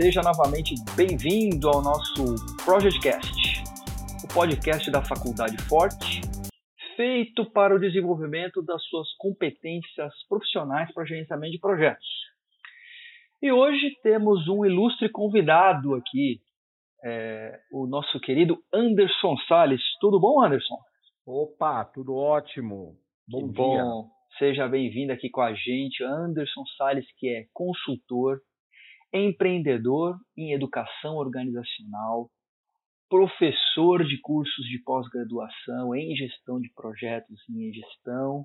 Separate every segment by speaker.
Speaker 1: Seja novamente bem-vindo ao nosso ProjectCast, o podcast da Faculdade Forte, feito para o desenvolvimento das suas competências profissionais para gerenciamento de projetos. E hoje temos um ilustre convidado aqui, é, o nosso querido Anderson Sales. Tudo bom, Anderson?
Speaker 2: Opa, tudo ótimo.
Speaker 1: Bom que dia. Bom. Seja bem-vindo aqui com a gente, Anderson Sales, que é consultor, empreendedor em educação organizacional, professor de cursos de pós-graduação em gestão de projetos e em gestão,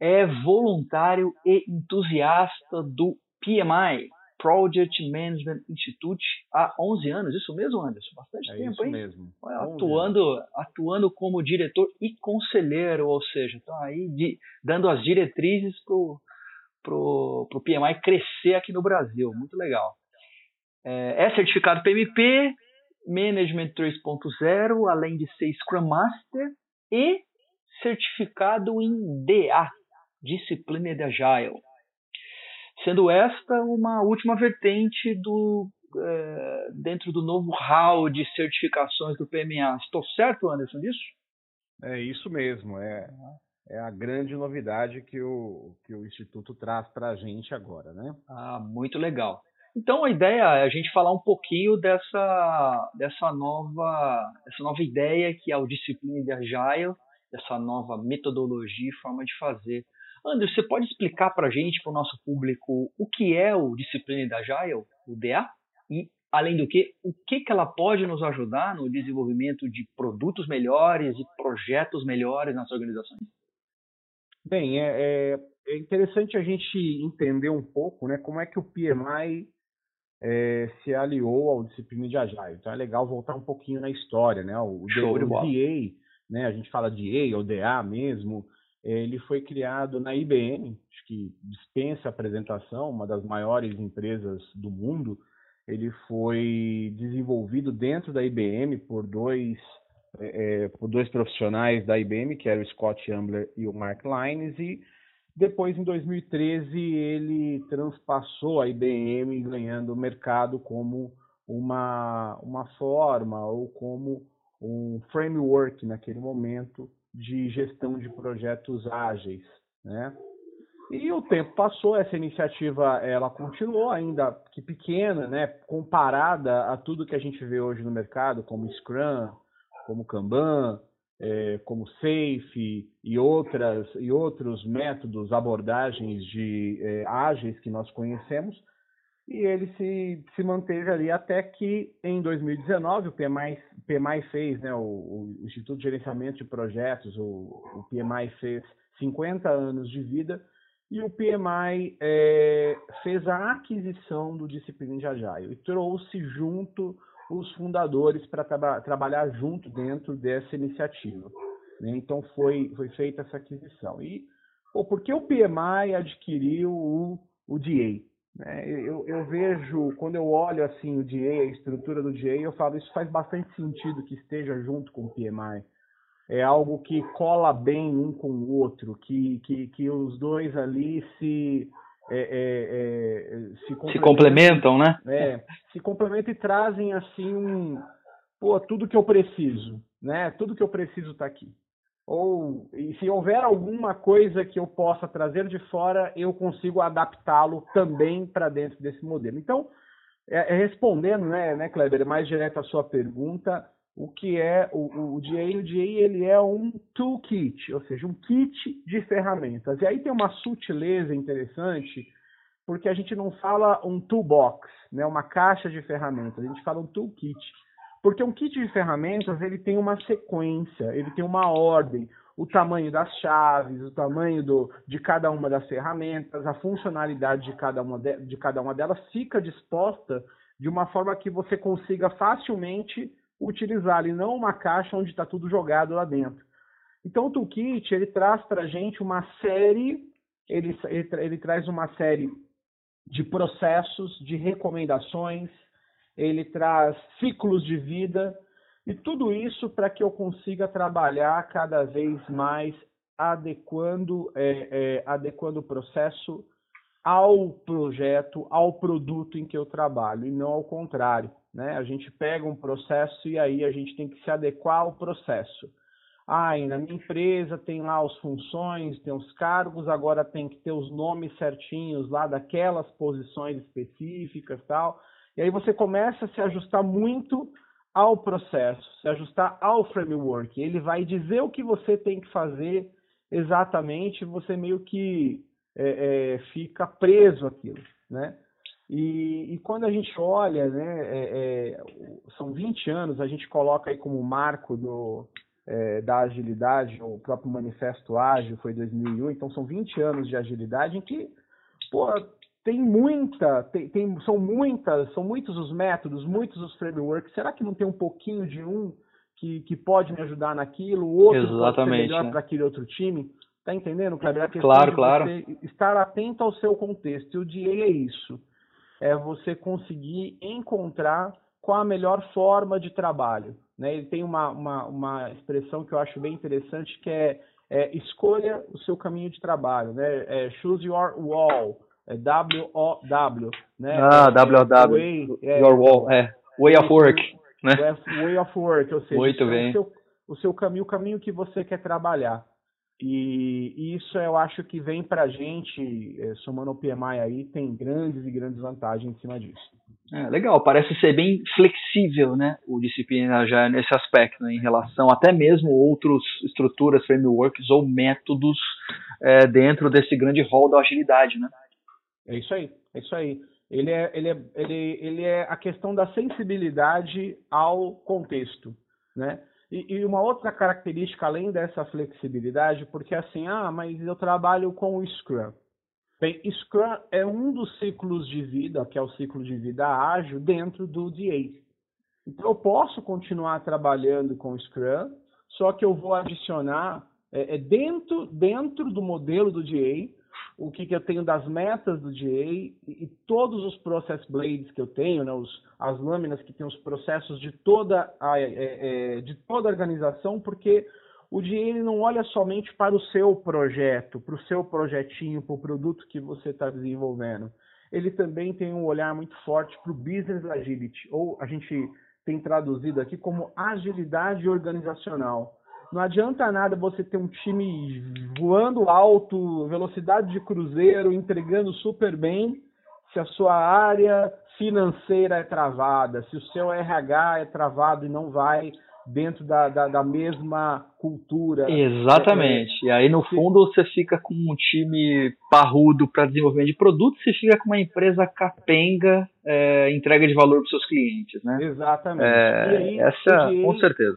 Speaker 1: é voluntário e entusiasta do PMI, Project Management Institute, há 11 anos. Isso mesmo, Anderson? Bastante
Speaker 2: é
Speaker 1: tempo,
Speaker 2: isso
Speaker 1: hein?
Speaker 2: mesmo.
Speaker 1: Atuando, atuando como diretor e conselheiro, ou seja, estão aí de, dando as diretrizes para o pro, pro PMI crescer aqui no Brasil. Muito legal. É, é certificado PMP, Management 3.0, além de ser Scrum Master e certificado em DA, Disciplina de Agile sendo esta uma última vertente do, é, dentro do novo hall de certificações do PMA. Estou certo, Anderson, disso?
Speaker 2: É isso mesmo, é, é a grande novidade que o, que o Instituto traz para a gente agora, né?
Speaker 1: Ah, muito legal. Então a ideia é a gente falar um pouquinho dessa, dessa, nova, dessa nova ideia que é o Disciplina de Agile, dessa nova metodologia e forma de fazer André, você pode explicar para a gente, para o nosso público, o que é o Disciplina da Agile, o DA? E, além do que, o que, que ela pode nos ajudar no desenvolvimento de produtos melhores e projetos melhores nas organizações?
Speaker 2: Bem, é, é, é interessante a gente entender um pouco né, como é que o PMI é, se aliou ao Disciplina de Agile. Então é legal voltar um pouquinho na história. Né? O,
Speaker 1: Show o,
Speaker 2: DA, né, a gente fala de A ou DA mesmo, ele foi criado na IBM, acho que dispensa apresentação, uma das maiores empresas do mundo. Ele foi desenvolvido dentro da IBM por dois, é, é, por dois profissionais da IBM, que eram o Scott Ambler e o Mark Lines, e depois, em 2013, ele transpassou a IBM, ganhando o mercado como uma, uma forma ou como um framework naquele momento de gestão de projetos ágeis, né? E o tempo passou, essa iniciativa ela continuou ainda que pequena, né, comparada a tudo que a gente vê hoje no mercado, como Scrum, como Kanban, é, como Safe e outras e outros métodos, abordagens de é, ágeis que nós conhecemos. E ele se, se manteve ali até que em 2019 o PMI, PMI fez, né, o, o Instituto de Gerenciamento de Projetos, o, o, PMI fez 50 anos de vida e o PMI é, fez a aquisição do Disciplina de Agile. E trouxe junto os fundadores para traba trabalhar junto dentro dessa iniciativa. Né? Então foi, foi feita essa aquisição. E pô, por que o PMI adquiriu o, o DA? Né? Eu, eu, vejo, quando eu olho assim o DA, a estrutura do DA, eu falo, isso faz bastante sentido que esteja junto com o PMI. É algo que cola bem um com o outro, que, que, que os dois ali se, é, é, é,
Speaker 1: se, complementam, se, complementam, né?
Speaker 2: É, se complementam e trazem assim um, pô, tudo que eu preciso, né? Tudo que eu preciso está aqui ou se houver alguma coisa que eu possa trazer de fora, eu consigo adaptá-lo também para dentro desse modelo. Então, é, é respondendo, né, né, Kleber, mais direto à sua pergunta, o que é o, o DA? O DA ele é um toolkit, ou seja, um kit de ferramentas. E aí tem uma sutileza interessante, porque a gente não fala um toolbox, né, uma caixa de ferramentas, a gente fala um toolkit. Porque um kit de ferramentas ele tem uma sequência, ele tem uma ordem, o tamanho das chaves, o tamanho do, de cada uma das ferramentas, a funcionalidade de cada, uma de, de cada uma delas fica disposta de uma forma que você consiga facilmente utilizar e não uma caixa onde está tudo jogado lá dentro. Então o toolkit ele traz para a gente uma série, ele, ele, ele traz uma série de processos, de recomendações, ele traz ciclos de vida e tudo isso para que eu consiga trabalhar cada vez mais adequando, é, é, adequando o processo ao projeto, ao produto em que eu trabalho, e não ao contrário. Né? A gente pega um processo e aí a gente tem que se adequar ao processo. Ah, na minha empresa tem lá as funções, tem os cargos, agora tem que ter os nomes certinhos lá daquelas posições específicas tal. E aí você começa a se ajustar muito ao processo, se ajustar ao framework. Ele vai dizer o que você tem que fazer exatamente, você meio que é, é, fica preso aquilo, né? E, e, quando a gente olha, né, é, é são 20 anos, a gente coloca aí como marco do, é, da agilidade, o próprio Manifesto Ágil foi 2001, então são 20 anos de agilidade em que, pô, tem muita, tem, tem, são muitas, são muitos os métodos, muitos os frameworks. Será que não tem um pouquinho de um que, que pode me ajudar naquilo, o outro Exatamente, pode ser melhor né? para aquele outro time? Tá entendendo, Kleber? A
Speaker 1: claro, claro.
Speaker 2: estar atento ao seu contexto. E o DA é isso. É você conseguir encontrar qual a melhor forma de trabalho. Né? Ele tem uma, uma, uma expressão que eu acho bem interessante que é, é escolha o seu caminho de trabalho. Né? É choose your wall. É W-O-W. Né?
Speaker 1: Ah, W-O-W. É, your wall. É. Way of work. Né?
Speaker 2: Way of work, ou seja,
Speaker 1: Muito bem.
Speaker 2: O, seu, o seu caminho, o caminho que você quer trabalhar. E isso eu acho que vem para a gente, é, somando o PMI aí, tem grandes e grandes vantagens em cima disso.
Speaker 1: É, legal, parece ser bem flexível né, o disciplina já nesse aspecto, né, em relação até mesmo outras estruturas, frameworks ou métodos é, dentro desse grande rol da agilidade. Né?
Speaker 2: É isso aí, é isso aí. Ele é, ele, é, ele, ele é a questão da sensibilidade ao contexto. Né? E, e, uma outra característica além dessa flexibilidade, porque assim, ah, mas eu trabalho com o Scrum. Bem, Scrum é um dos ciclos de vida, que é o ciclo de vida ágil, dentro do DA. Então eu posso continuar trabalhando com Scrum, só que eu vou adicionar é, é dentro, dentro do modelo do DA o que, que eu tenho das metas do GA e, todos os process blades que eu tenho, né, os, as lâminas que tem os processos de toda a, é, é, de toda a organização, porque o ele não olha somente para o seu projeto, para o seu projetinho, para o produto que você está desenvolvendo. Ele também tem um olhar muito forte para o business agility, ou a gente tem traduzido aqui como agilidade organizacional. Não adianta nada você ter um time voando alto, velocidade de cruzeiro, entregando super bem, se a sua área financeira é travada, se o seu RH é travado e não vai dentro da, da, da mesma cultura.
Speaker 1: Exatamente. É, e aí, no fundo, você fica com um time parrudo para desenvolvimento de produto, você fica com uma empresa capenga, é, entrega de valor para seus clientes, né?
Speaker 2: Exatamente.
Speaker 1: É, aí, essa, com certeza.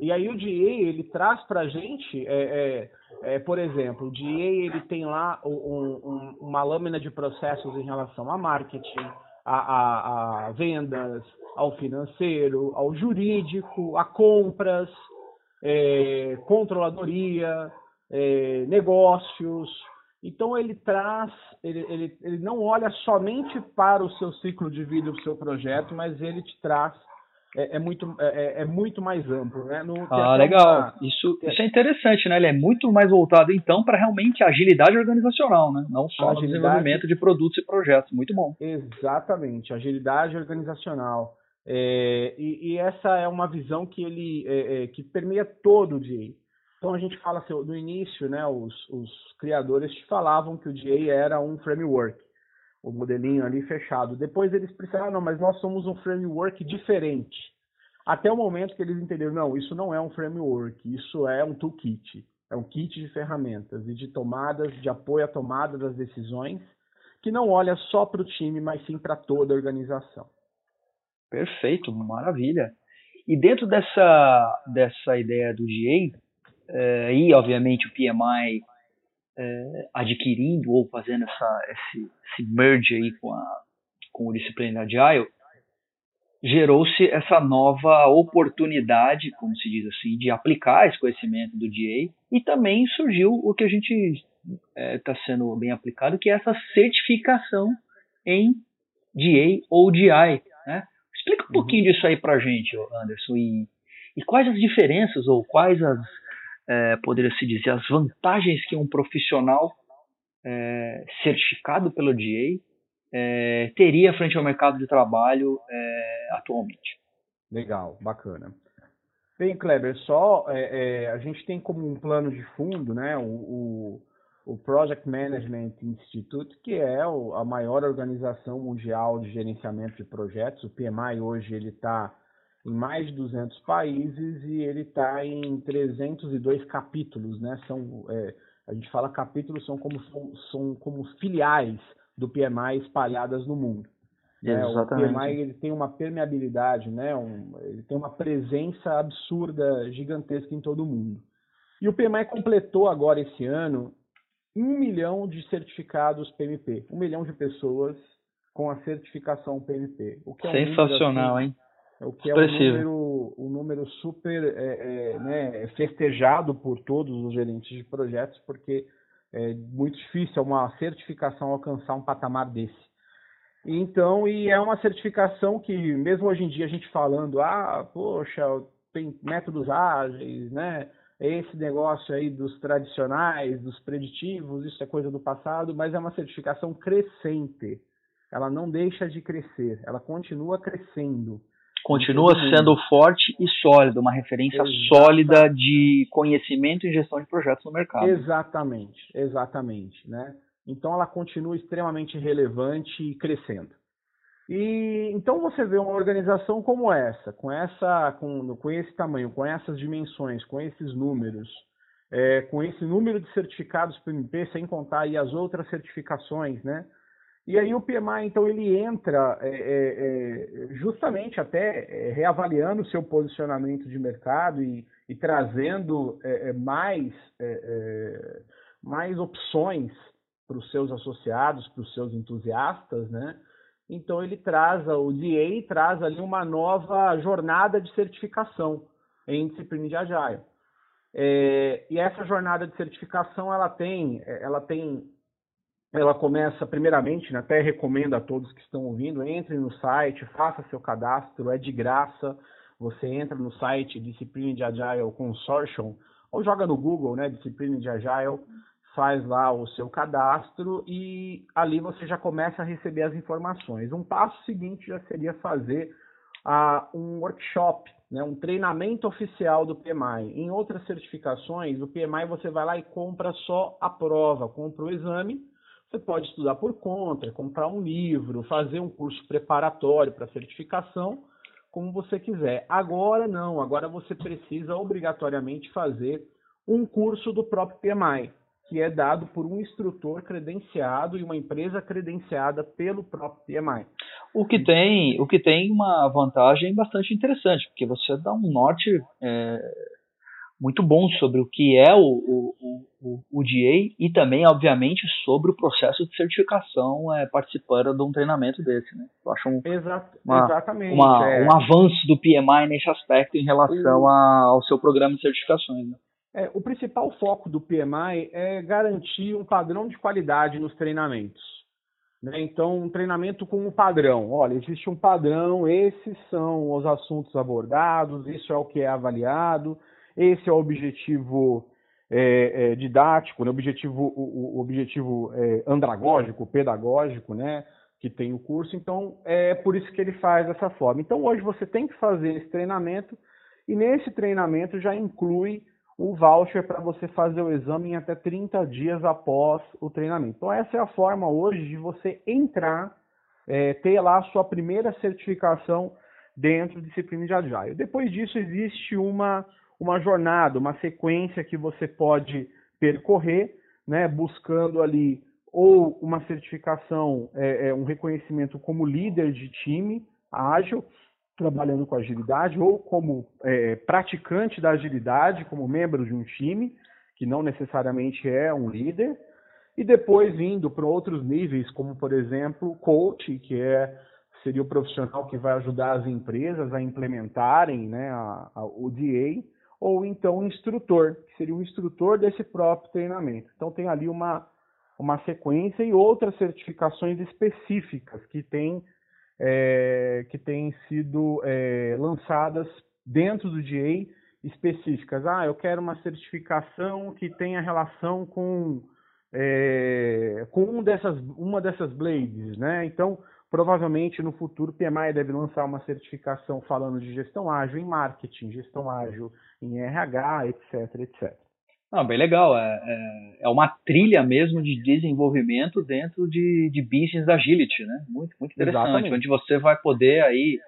Speaker 2: E aí o DA, ele traz para a gente, é, é, é, por exemplo, o DA ele tem lá um, um, uma lâmina de processos em relação a marketing, a, a, a vendas, ao financeiro, ao jurídico, a compras, é, controladoria, é, negócios. Então ele traz, ele, ele, ele não olha somente para o seu ciclo de vida, o seu projeto, mas ele te traz é, é muito, é, é, é, muito mais amplo. Né?
Speaker 1: No, ah, legal. Uma... Isso, isso é interessante, né? Ele é muito mais voltado, então, para realmente a agilidade organizacional, né? Não só agilidade... desenvolvimento de produtos e projetos. Muito bom.
Speaker 2: Exatamente, agilidade organizacional. É, e, e, essa é uma visão que ele é, é, que permeia todo o DA. Então a gente fala assim, no início, né, os, os criadores te falavam que o DA era um framework o modelinho ali fechado. Depois eles precisaram, ah, não, mas nós somos um framework diferente. Até o momento que eles entenderam, não, isso não é um framework, isso é um toolkit, é um kit de ferramentas e de tomadas, de apoio à tomada das decisões, que não olha só para o time, mas sim para toda a organização.
Speaker 1: Perfeito, maravilha. E dentro dessa, dessa ideia do GA, é, e obviamente o PMI é, adquirindo ou fazendo essa, esse, esse merge aí com, a, com o Disciplina Agile, gerou-se essa nova oportunidade, como se diz assim, de aplicar esse conhecimento do DA e também surgiu o que a gente está é, tá sendo bem aplicado, que é essa certificação em DA ou DI. Né? Explica um uhum. pouquinho disso aí para a gente, Anderson, e, e quais as diferenças ou quais as é, poderia se dizer, as vantagens que um profissional é, certificado pelo DA é, teria frente ao mercado de trabalho é, atualmente.
Speaker 2: Legal, bacana. Bem, Kleber, só é, é, a gente tem como um plano de fundo, né, o, o, o Project Management Institute, que é a maior organização mundial de gerenciamento de projetos. O PMI hoje ele está em mais de 200 países e ele está em 302 capítulos, né? São, é, a gente fala capítulos são como são como filiais do PMI espalhadas no mundo. Né? O PMI ele tem uma permeabilidade, né? Um, ele tem uma presença absurda, gigantesca em todo o mundo. E o PMI completou agora esse ano um milhão de certificados PMP, um milhão de pessoas com a certificação PMP.
Speaker 1: O que é Sensacional, um assim, hein?
Speaker 2: O que é um número, um número super é, é, né, festejado por todos os gerentes de projetos, porque é muito difícil uma certificação alcançar um patamar desse. Então, e é uma certificação que, mesmo hoje em dia, a gente falando, ah, poxa, tem métodos ágeis, né? Esse negócio aí dos tradicionais, dos preditivos, isso é coisa do passado, mas é uma certificação crescente. Ela não deixa de crescer, ela continua crescendo.
Speaker 1: Continua sendo forte e sólida, uma referência sólida de conhecimento e gestão de projetos no mercado.
Speaker 2: Exatamente, exatamente, né? Então ela continua extremamente relevante e crescendo. E então você vê uma organização como essa, com essa, com, com esse tamanho, com essas dimensões, com esses números, é, com esse número de certificados PMP, sem contar aí as outras certificações, né? E aí o PMI, então, ele entra é, é, é justamente até é, reavaliando o seu posicionamento de mercado e, e trazendo é, mais, mais opções para os seus associados, para os seus entusiastas, né? Então ele traz, o DA traz ali uma nova jornada de certificação em disciplina de Agile. É, e essa jornada de certificação ela tem, ela tem, ela começa primeiramente, né, até recomendo a todos que estão ouvindo, entre no site, faça seu cadastro, é de graça. Você entra no site Disciplina de Agile Consortium ou joga no Google, né, Disciplina de Agile faz lá o seu cadastro e ali você já começa a receber as informações. Um passo seguinte já seria fazer uh, um workshop, né, um treinamento oficial do PMI. Em outras certificações, o PMI você vai lá e compra só a prova, compra o exame. Você pode estudar por conta, comprar um livro, fazer um curso preparatório para certificação, como você quiser. Agora não, agora você precisa obrigatoriamente fazer um curso do próprio PMI que é dado por um instrutor credenciado e uma empresa credenciada pelo próprio PMI.
Speaker 1: O que tem, o que tem uma vantagem bastante interessante, porque você dá um norte é, muito bom sobre o que é o, o, o, o DA e também, obviamente, sobre o processo de certificação é, participando de um treinamento desse. Né? Eu acho um, uma, exatamente, uma, é. um avanço do PMI nesse aspecto em relação a, ao seu programa de certificações. Né?
Speaker 2: É, o principal foco do PMI é garantir um padrão de qualidade nos treinamentos. Né? Então, um treinamento com um padrão. Olha, existe um padrão, esses são os assuntos abordados, isso é o que é avaliado, esse é o objetivo é, é, didático, né? o objetivo, o, o objetivo é, andragógico, pedagógico, né? que tem o curso. Então, é por isso que ele faz dessa forma. Então, hoje você tem que fazer esse treinamento e nesse treinamento já inclui o voucher para você fazer o exame em até 30 dias após o treinamento. Então, essa é a forma hoje de você entrar, é, ter lá a sua primeira certificação dentro da disciplina de Agile. Depois disso, existe uma, uma jornada, uma sequência que você pode percorrer, né, buscando ali ou uma certificação, é, é, um reconhecimento como líder de time ágil, trabalhando com agilidade ou como é, praticante da agilidade, como membro de um time, que não necessariamente é um líder, e depois indo para outros níveis, como por exemplo, coach, que é seria o profissional que vai ajudar as empresas a implementarem né, a, a, o DA, ou então instrutor, que seria o instrutor desse próprio treinamento. Então tem ali uma, uma sequência e outras certificações específicas que tem é, que têm sido é, lançadas dentro do DA específicas. Ah, eu quero uma certificação que tenha relação com é, com um dessas, uma dessas blades, né? Então, provavelmente no futuro, o PMI deve lançar uma certificação falando de gestão ágil em marketing, gestão ágil em RH, etc, etc.
Speaker 1: Não, bem legal. É, é, é, uma trilha mesmo de desenvolvimento dentro de, de business agility, né? Muito, muito interessante. Exatamente. Onde você vai poder aí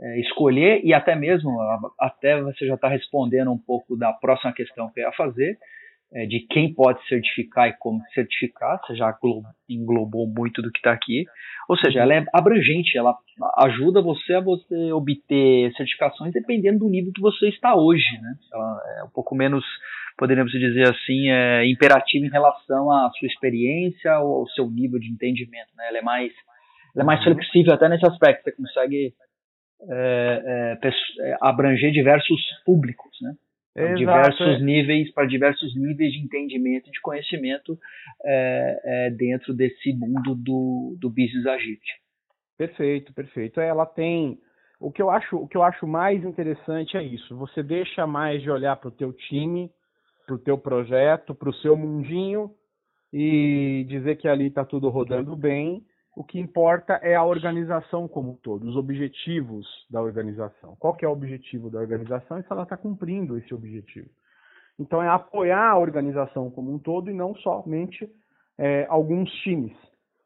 Speaker 1: é, escolher e até mesmo, até você já está respondendo um pouco da próxima questão que eu ia fazer, é, de quem pode certificar e como certificar, você já englobou muito do que está aqui. Ou seja, ela é abrangente, ela ajuda você a você obter certificações dependendo do nível que você está hoje. Né? Ela é um pouco menos, poderíamos dizer assim, é, imperativa em relação à sua experiência ou ao seu nível de entendimento. Né? Ela, é mais, ela é mais flexível até nesse aspecto, você consegue é, é, é abranger diversos públicos. Né? Para diversos é. níveis, para diversos níveis de entendimento e de conhecimento é, é, dentro desse mundo do, do business agility.
Speaker 2: Perfeito, perfeito. Ela tem o que eu acho, o que eu acho mais interessante é isso. Você deixa mais de olhar para o teu time, para o teu projeto, para o seu mundinho e dizer que ali está tudo rodando bem o que importa é a organização como um todo, os objetivos da organização. Qual que é o objetivo da organização e se ela está cumprindo esse objetivo. Então é apoiar a organização como um todo e não somente é, alguns times.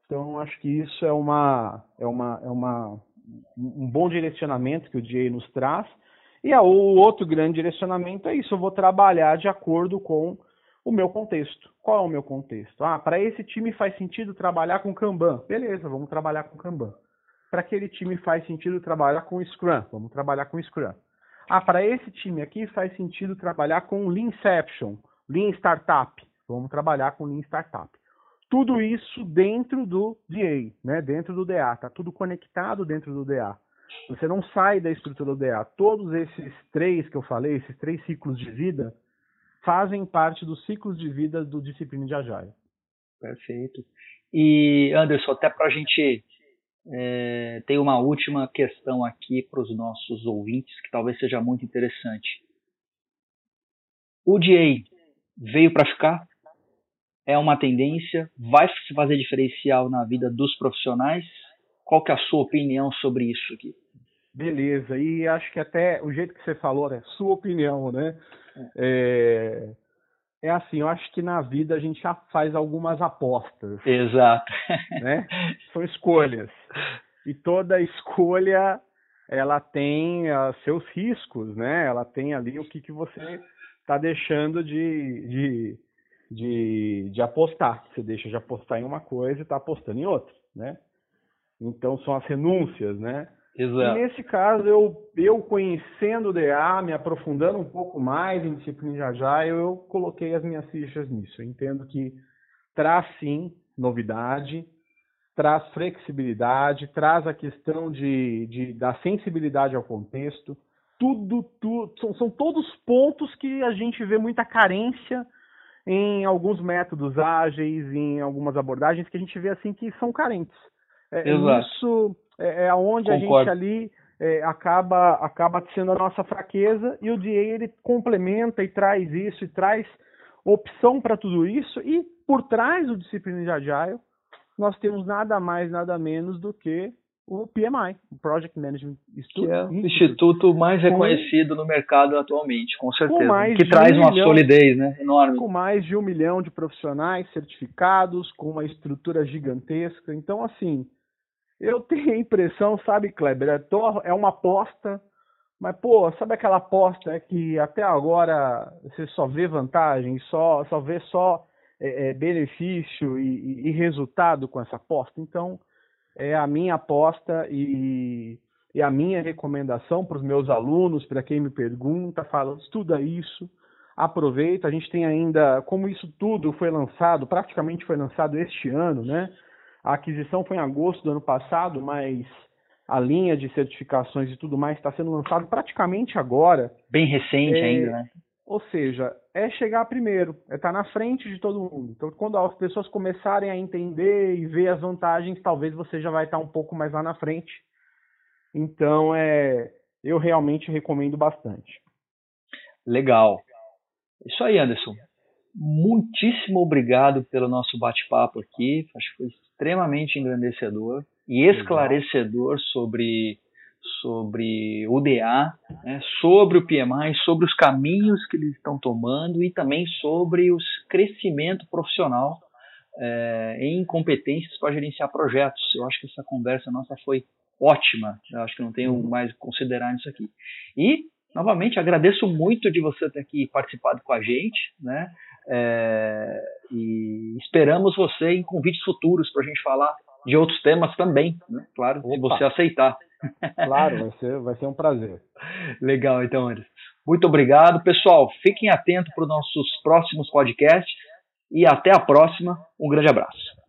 Speaker 2: Então acho que isso é uma é uma é uma um bom direcionamento que o DA nos traz. E o outro grande direcionamento é isso, eu vou trabalhar de acordo com o meu contexto. Qual é o meu contexto? Ah, para esse time faz sentido trabalhar com Kanban. Beleza, vamos trabalhar com Kanban. Para aquele time faz sentido trabalhar com Scrum. Vamos trabalhar com Scrum. Ah, para esse time aqui faz sentido trabalhar com Leanception, Lean Startup. Vamos trabalhar com Lean Startup. Tudo isso dentro do DA, né? dentro do DA. Está tudo conectado dentro do DA. Você não sai da estrutura do DA. Todos esses três que eu falei, esses três ciclos de vida, fazem parte dos ciclos de vida do disciplina de Agile.
Speaker 1: Perfeito. E, Anderson, até para a gente é, ter uma última questão aqui para os nossos ouvintes, que talvez seja muito interessante. O DA veio para ficar? É uma tendência? Vai se fazer diferencial na vida dos profissionais? Qual que é a sua opinião sobre isso aqui?
Speaker 2: Beleza, e acho que até o jeito que você falou, né? Sua opinião, né? É, é assim, eu acho que na vida a gente já faz algumas apostas.
Speaker 1: Exato.
Speaker 2: Né? São escolhas. E toda escolha ela tem uh, seus riscos, né? Ela tem ali o que, que você está deixando de, de, de, de, apostar. Você deixa de apostar em uma coisa e está apostando em outra, né? Então são as renúncias, né? Exato. E nesse caso, eu, eu conhecendo o DA, me aprofundando um pouco mais em disciplina de Agile, eu coloquei as minhas fichas nisso. Eu entendo que traz sim novidade, traz flexibilidade, traz a questão de, de da sensibilidade ao contexto. Tudo, tudo são, são todos pontos que a gente vê muita carência em alguns métodos ágeis, em algumas abordagens que a gente vê assim que são carentes. É, Exato. Isso é, é onde Concordo. a gente ali é, acaba acaba sendo a nossa fraqueza e o DA ele complementa e traz isso e traz opção para tudo isso e por trás do disciplina de Agile nós temos nada mais nada menos do que o PMI, o Project Management
Speaker 1: Institute, que é o instituto mais reconhecido no mercado atualmente, com certeza, com que traz um uma milhão, solidez, né, enorme.
Speaker 2: Com mais de um milhão de profissionais certificados, com uma estrutura gigantesca, então assim eu tenho a impressão, sabe, Kleber, é, é uma aposta, mas, pô, sabe aquela aposta que até agora você só vê vantagem, só, só vê só é, é, benefício e, e, resultado com essa aposta? Então, é a minha aposta e, e a minha recomendação para os meus alunos, para quem me pergunta, fala, estuda isso, aproveita. A gente tem ainda, como isso tudo foi lançado, praticamente foi lançado este ano, né? A aquisição foi em agosto do ano passado, mas a linha de certificações e tudo mais está sendo lançado praticamente agora.
Speaker 1: Bem recente é, ainda, né?
Speaker 2: Ou seja, é chegar primeiro, é estar tá na frente de todo mundo. Então, quando as pessoas começarem a entender e ver as vantagens, talvez você já vai estar tá um pouco mais lá na frente. Então, é, eu realmente recomendo bastante.
Speaker 1: Legal. Isso aí, Anderson. muitíssimo obrigado pelo nosso bate-papo aqui. Acho que foi extremamente engrandecedor e esclarecedor sobre sobre o DA, né, sobre o PMI, sobre os caminhos que eles estão tomando e também sobre o crescimento profissional é, em competências para gerenciar projetos. Eu acho que essa conversa nossa foi ótima. Eu acho que não tenho uhum. mais que considerar nisso aqui. E, novamente, agradeço muito de você ter aqui participado com a gente, né? É, e esperamos você em convites futuros para a gente falar de outros temas também, né? Claro, Opa. se você aceitar.
Speaker 2: Claro, vai ser, vai ser um prazer.
Speaker 1: Legal, então, Anderson. Muito obrigado. Pessoal, fiquem atentos para os nossos próximos podcasts e até a próxima. Um grande abraço.